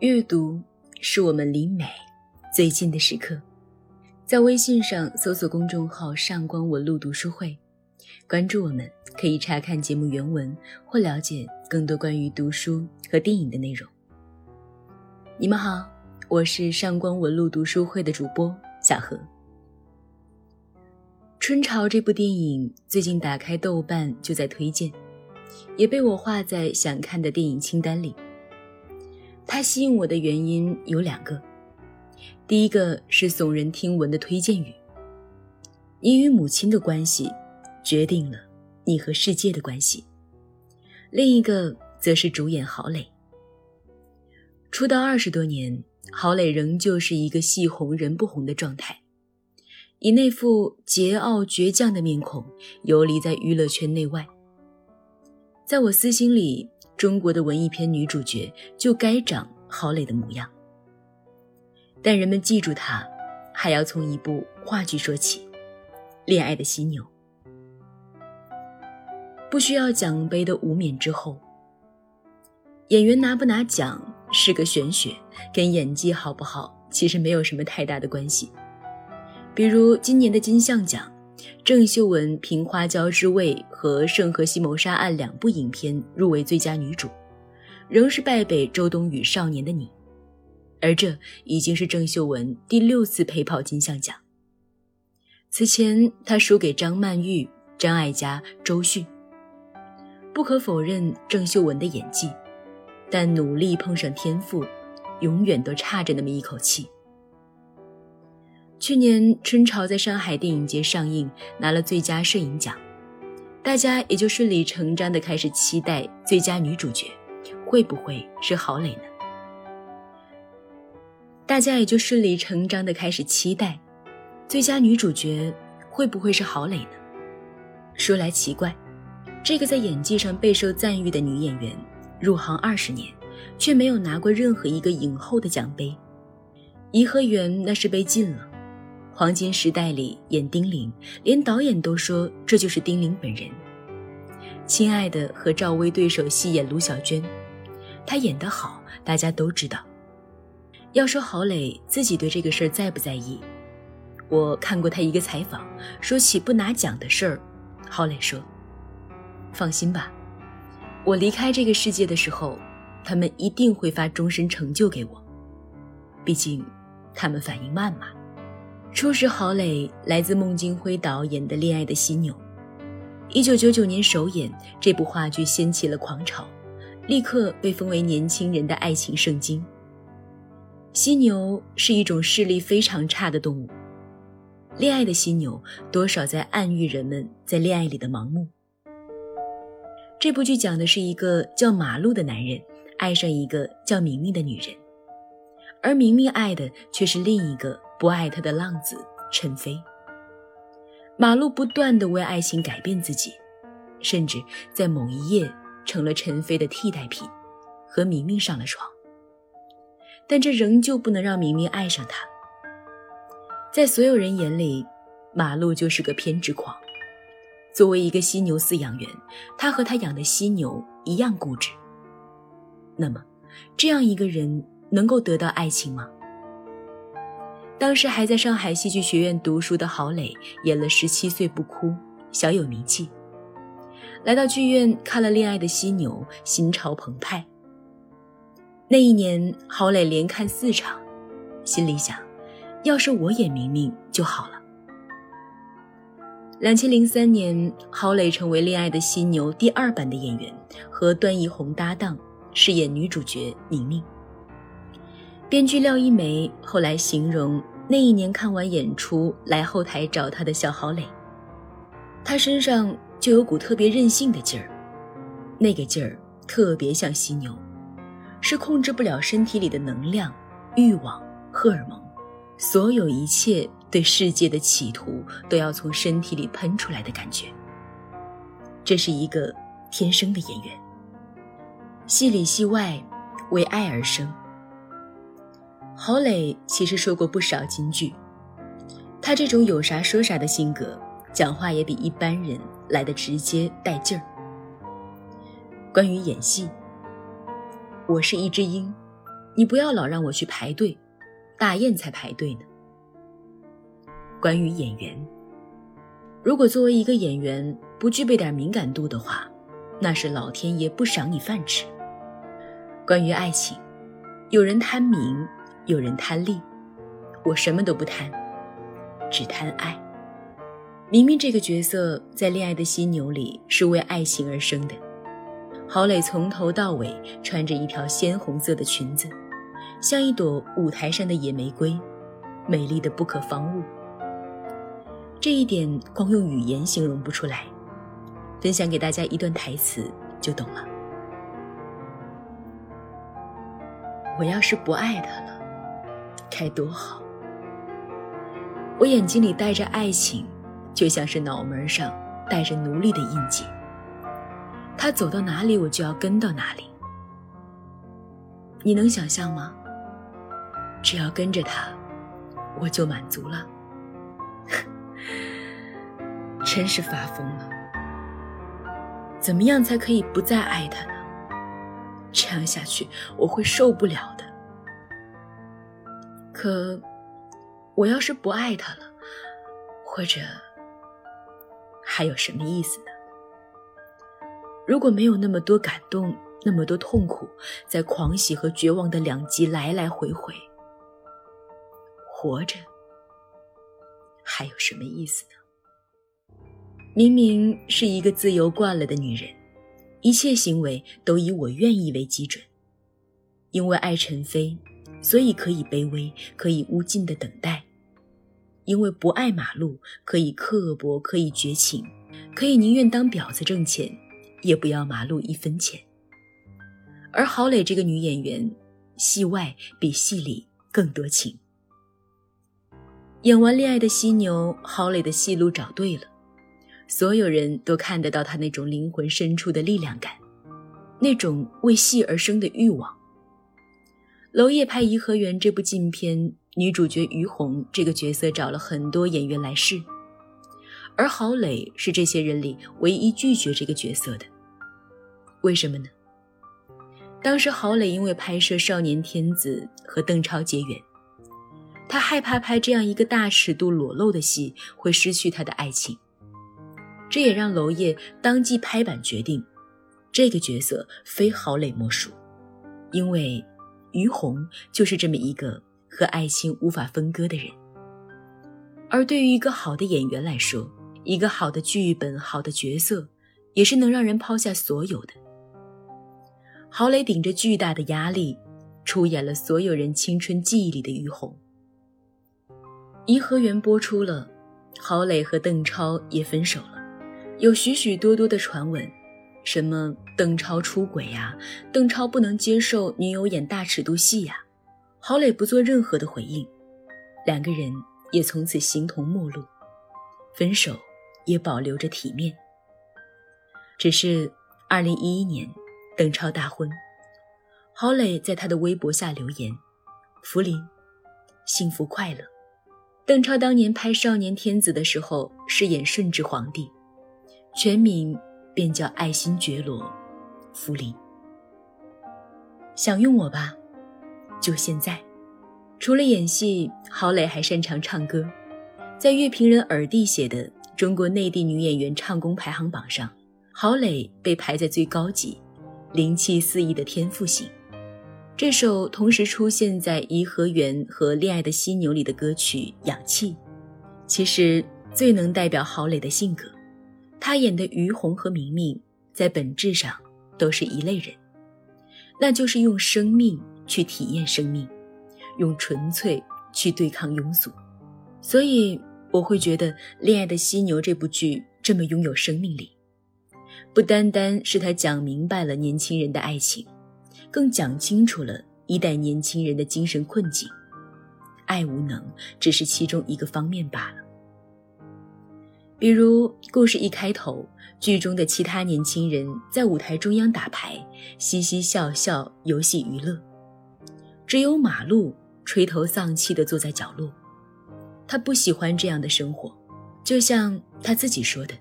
阅读是我们离美最近的时刻。在微信上搜索公众号“上官文露读书会”，关注我们，可以查看节目原文或了解更多关于读书和电影的内容。你们好，我是上官文露读书会的主播小何。《春潮》这部电影最近打开豆瓣就在推荐，也被我画在想看的电影清单里。它吸引我的原因有两个，第一个是耸人听闻的推荐语：“你与母亲的关系，决定了你和世界的关系。”另一个则是主演郝蕾。出道二十多年，郝蕾仍旧是一个戏红人不红的状态，以那副桀骜倔强的面孔游离在娱乐圈内外。在我私心里。中国的文艺片女主角就该长郝蕾的模样，但人们记住她，还要从一部话剧说起，《恋爱的犀牛》。不需要奖杯的无冕之后，演员拿不拿奖是个玄学，跟演技好不好其实没有什么太大的关系。比如今年的金像奖。郑秀文凭《花椒之味》和《圣荷西谋杀案》两部影片入围最佳女主，仍是败北周冬雨《少年的你》，而这已经是郑秀文第六次陪跑金像奖。此前她输给张曼玉、张艾嘉、周迅。不可否认郑秀文的演技，但努力碰上天赋，永远都差着那么一口气。去年《春潮》在上海电影节上映，拿了最佳摄影奖，大家也就顺理成章的开始期待最佳女主角会不会是郝蕾呢？大家也就顺理成章的开始期待最佳女主角会不会是郝蕾呢？说来奇怪，这个在演技上备受赞誉的女演员，入行二十年，却没有拿过任何一个影后的奖杯。颐和园那是被禁了。黄金时代里演丁玲，连导演都说这就是丁玲本人。亲爱的和赵薇对手戏演卢小娟，她演得好，大家都知道。要说郝蕾自己对这个事儿在不在意，我看过她一个采访，说起不拿奖的事儿，郝蕾说：“放心吧，我离开这个世界的时候，他们一定会发终身成就给我。毕竟，他们反应慢嘛。”初识郝蕾来自孟京辉导演的《恋爱的犀牛》，一九九九年首演，这部话剧掀起了狂潮，立刻被封为年轻人的爱情圣经。犀牛是一种视力非常差的动物，《恋爱的犀牛》多少在暗喻人们在恋爱里的盲目。这部剧讲的是一个叫马路的男人爱上一个叫明明的女人，而明明爱的却是另一个。不爱他的浪子陈飞，马路不断的为爱情改变自己，甚至在某一夜成了陈飞的替代品，和明明上了床。但这仍旧不能让明明爱上他。在所有人眼里，马路就是个偏执狂。作为一个犀牛饲养员，他和他养的犀牛一样固执。那么，这样一个人能够得到爱情吗？当时还在上海戏剧学院读书的郝蕾演了《十七岁不哭》，小有名气。来到剧院看了《恋爱的犀牛》，心潮澎湃。那一年，郝蕾连看四场，心里想：要是我演明明就好了。两千零三年，郝蕾成为《恋爱的犀牛》第二版的演员，和段奕宏搭档，饰演女主角明明。编剧廖一梅后来形容那一年看完演出来后台找他的小郝蕾，他身上就有股特别任性的劲儿，那个劲儿特别像犀牛，是控制不了身体里的能量、欲望、荷尔蒙，所有一切对世界的企图都要从身体里喷出来的感觉。这是一个天生的演员，戏里戏外为爱而生。郝蕾其实说过不少金句，她这种有啥说啥的性格，讲话也比一般人来的直接带劲儿。关于演戏，我是一只鹰，你不要老让我去排队，大雁才排队呢。关于演员，如果作为一个演员不具备点敏感度的话，那是老天爷不赏你饭吃。关于爱情，有人贪名，有人贪利，我什么都不贪，只贪爱。明明这个角色在《恋爱的犀牛》里是为爱情而生的，郝蕾从头到尾穿着一条鲜红色的裙子，像一朵舞台上的野玫瑰，美丽的不可方物。这一点光用语言形容不出来，分享给大家一段台词就懂了。我要是不爱他了，该多好！我眼睛里带着爱情。就像是脑门上带着奴隶的印记，他走到哪里，我就要跟到哪里。你能想象吗？只要跟着他，我就满足了。真是发疯了！怎么样才可以不再爱他呢？这样下去我会受不了的。可，我要是不爱他了，或者……还有什么意思呢？如果没有那么多感动，那么多痛苦，在狂喜和绝望的两极来来回回，活着还有什么意思呢？明明是一个自由惯了的女人，一切行为都以我愿意为基准，因为爱陈飞，所以可以卑微，可以无尽的等待。因为不爱马路，可以刻薄，可以绝情，可以宁愿当婊子挣钱，也不要马路一分钱。而郝蕾这个女演员，戏外比戏里更多情。演完《恋爱的犀牛》，郝蕾的戏路找对了，所有人都看得到她那种灵魂深处的力量感，那种为戏而生的欲望。娄烨拍《颐和园》这部禁片。女主角于红这个角色找了很多演员来试，而郝蕾是这些人里唯一拒绝这个角色的。为什么呢？当时郝蕾因为拍摄《少年天子》和邓超结缘，她害怕拍这样一个大尺度裸露的戏会失去她的爱情，这也让娄烨当即拍板决定，这个角色非郝蕾莫属，因为于红就是这么一个。和爱情无法分割的人，而对于一个好的演员来说，一个好的剧本、好的角色，也是能让人抛下所有的。郝蕾顶着巨大的压力，出演了所有人青春记忆里的于红。《颐和园》播出了，郝蕾和邓超也分手了，有许许多多的传闻，什么邓超出轨呀，邓超不能接受女友演大尺度戏呀。郝蕾不做任何的回应，两个人也从此形同陌路，分手也保留着体面。只是二零一一年，邓超大婚，郝蕾在他的微博下留言：“福临，幸福快乐。”邓超当年拍《少年天子》的时候饰演顺治皇帝，全名便叫爱新觉罗·福临。想用我吧？就现在，除了演戏，郝蕾还擅长唱歌。在乐评人耳帝写的《中国内地女演员唱功排行榜》上，郝蕾被排在最高级，灵气四溢的天赋型。这首同时出现在《颐和园》和《恋爱的犀牛》里的歌曲《氧气》，其实最能代表郝蕾的性格。他演的于红和明明，在本质上都是一类人，那就是用生命。去体验生命，用纯粹去对抗庸俗，所以我会觉得《恋爱的犀牛》这部剧这么拥有生命力，不单单是他讲明白了年轻人的爱情，更讲清楚了一代年轻人的精神困境。爱无能只是其中一个方面罢了。比如故事一开头，剧中的其他年轻人在舞台中央打牌，嘻嘻笑笑，游戏娱乐。只有马路垂头丧气地坐在角落，他不喜欢这样的生活，就像他自己说的，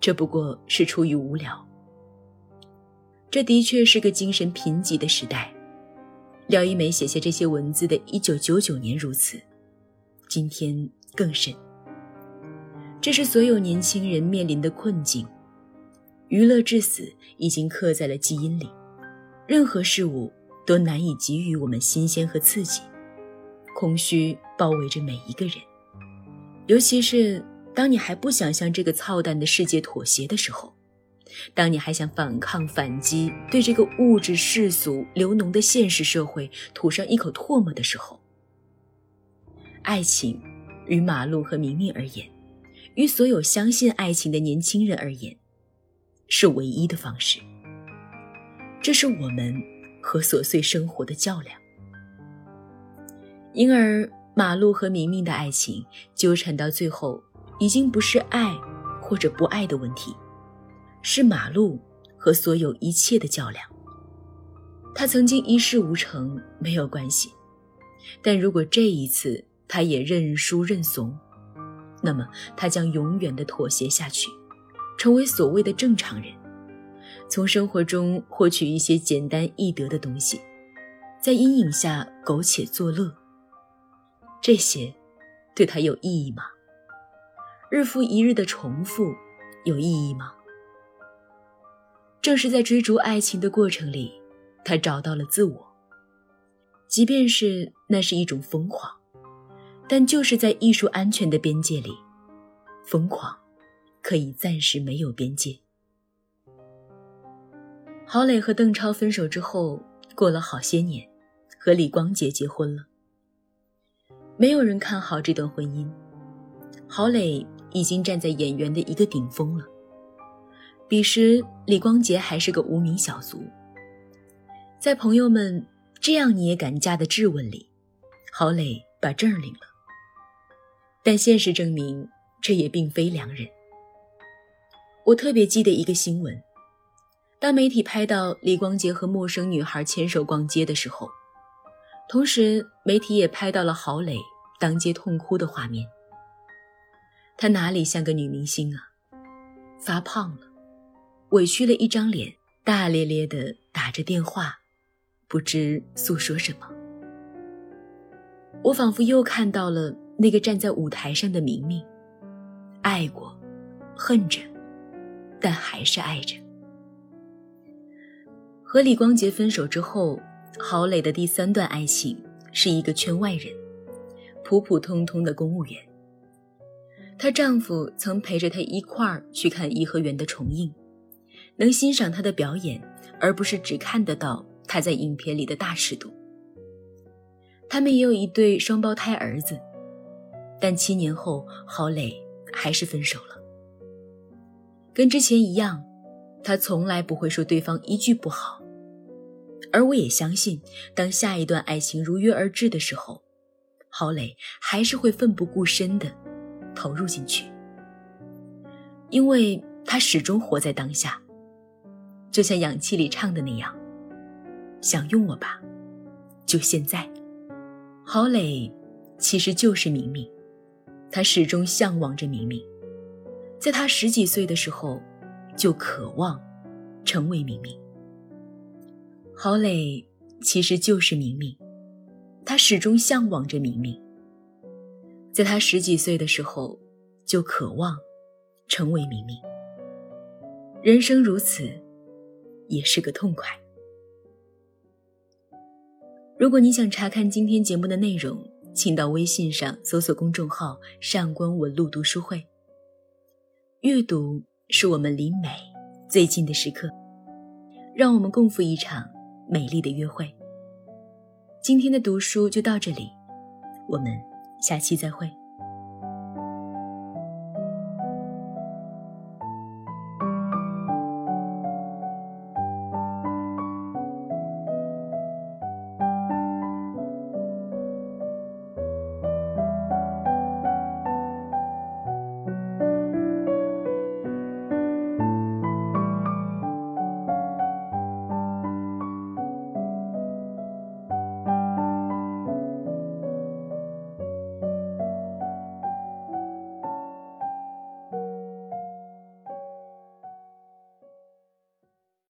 这不过是出于无聊。这的确是个精神贫瘠的时代，廖一梅写下这些文字的1999年如此，今天更甚。这是所有年轻人面临的困境。娱乐至死已经刻在了基因里，任何事物都难以给予我们新鲜和刺激，空虚包围着每一个人。尤其是当你还不想向这个操蛋的世界妥协的时候，当你还想反抗、反击，对这个物质世俗流脓的现实社会吐上一口唾沫的时候，爱情，于马路和明明而言，于所有相信爱情的年轻人而言。是唯一的方式。这是我们和琐碎生活的较量。因而，马路和明明的爱情纠缠到最后，已经不是爱或者不爱的问题，是马路和所有一切的较量。他曾经一事无成，没有关系，但如果这一次他也认输认怂，那么他将永远的妥协下去。成为所谓的正常人，从生活中获取一些简单易得的东西，在阴影下苟且作乐。这些对他有意义吗？日复一日的重复有意义吗？正是在追逐爱情的过程里，他找到了自我。即便是那是一种疯狂，但就是在艺术安全的边界里，疯狂。可以暂时没有边界。郝蕾和邓超分手之后，过了好些年，和李光洁结婚了。没有人看好这段婚姻。郝蕾已经站在演员的一个顶峰了。彼时，李光洁还是个无名小卒。在朋友们“这样你也敢嫁”的质问里，郝蕾把证领了。但现实证明，这也并非良人。我特别记得一个新闻：当媒体拍到李光洁和陌生女孩牵手逛街的时候，同时媒体也拍到了郝蕾当街痛哭的画面。她哪里像个女明星啊？发胖了，委屈了一张脸，大咧咧的打着电话，不知诉说什么。我仿佛又看到了那个站在舞台上的明明，爱过，恨着。但还是爱着。和李光洁分手之后，郝蕾的第三段爱情是一个圈外人，普普通通的公务员。她丈夫曾陪着她一块儿去看颐和园的重映，能欣赏她的表演，而不是只看得到她在影片里的大尺度。他们也有一对双胞胎儿子，但七年后，郝蕾还是分手了。跟之前一样，他从来不会说对方一句不好，而我也相信，当下一段爱情如约而至的时候，郝蕾还是会奋不顾身的投入进去，因为他始终活在当下，就像氧气里唱的那样：“想用我吧，就现在。”郝蕾其实就是明明，他始终向往着明明。在他十几岁的时候，就渴望成为明明。郝蕾其实就是明明，他始终向往着明明。在他十几岁的时候，就渴望成为明明。人生如此，也是个痛快。如果你想查看今天节目的内容，请到微信上搜索公众号“上官文露读书会”。阅读是我们离美最近的时刻，让我们共赴一场美丽的约会。今天的读书就到这里，我们下期再会。